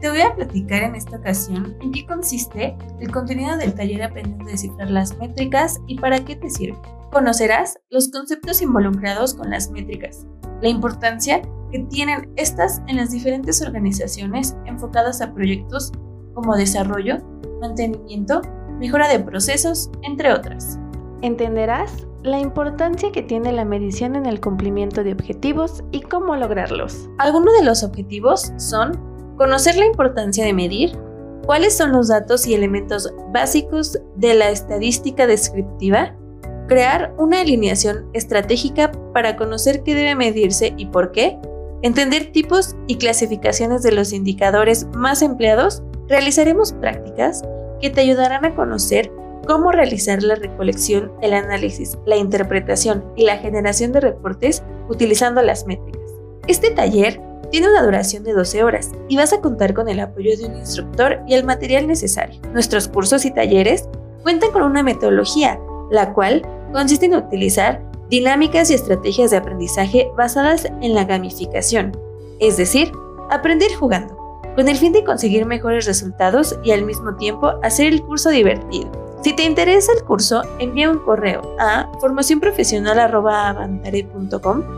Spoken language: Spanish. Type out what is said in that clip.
Te voy a platicar en esta ocasión en qué consiste el contenido del taller aprendiendo a descifrar las métricas y para qué te sirve. Conocerás los conceptos involucrados con las métricas, la importancia que tienen estas en las diferentes organizaciones enfocadas a proyectos como desarrollo, mantenimiento, mejora de procesos, entre otras. Entenderás la importancia que tiene la medición en el cumplimiento de objetivos y cómo lograrlos. Algunos de los objetivos son Conocer la importancia de medir, cuáles son los datos y elementos básicos de la estadística descriptiva, crear una alineación estratégica para conocer qué debe medirse y por qué, entender tipos y clasificaciones de los indicadores más empleados, realizaremos prácticas que te ayudarán a conocer cómo realizar la recolección, el análisis, la interpretación y la generación de reportes utilizando las métricas. Este taller tiene una duración de 12 horas y vas a contar con el apoyo de un instructor y el material necesario. Nuestros cursos y talleres cuentan con una metodología, la cual consiste en utilizar dinámicas y estrategias de aprendizaje basadas en la gamificación, es decir, aprender jugando, con el fin de conseguir mejores resultados y al mismo tiempo hacer el curso divertido. Si te interesa el curso, envía un correo a formacionprofesional.avantare.com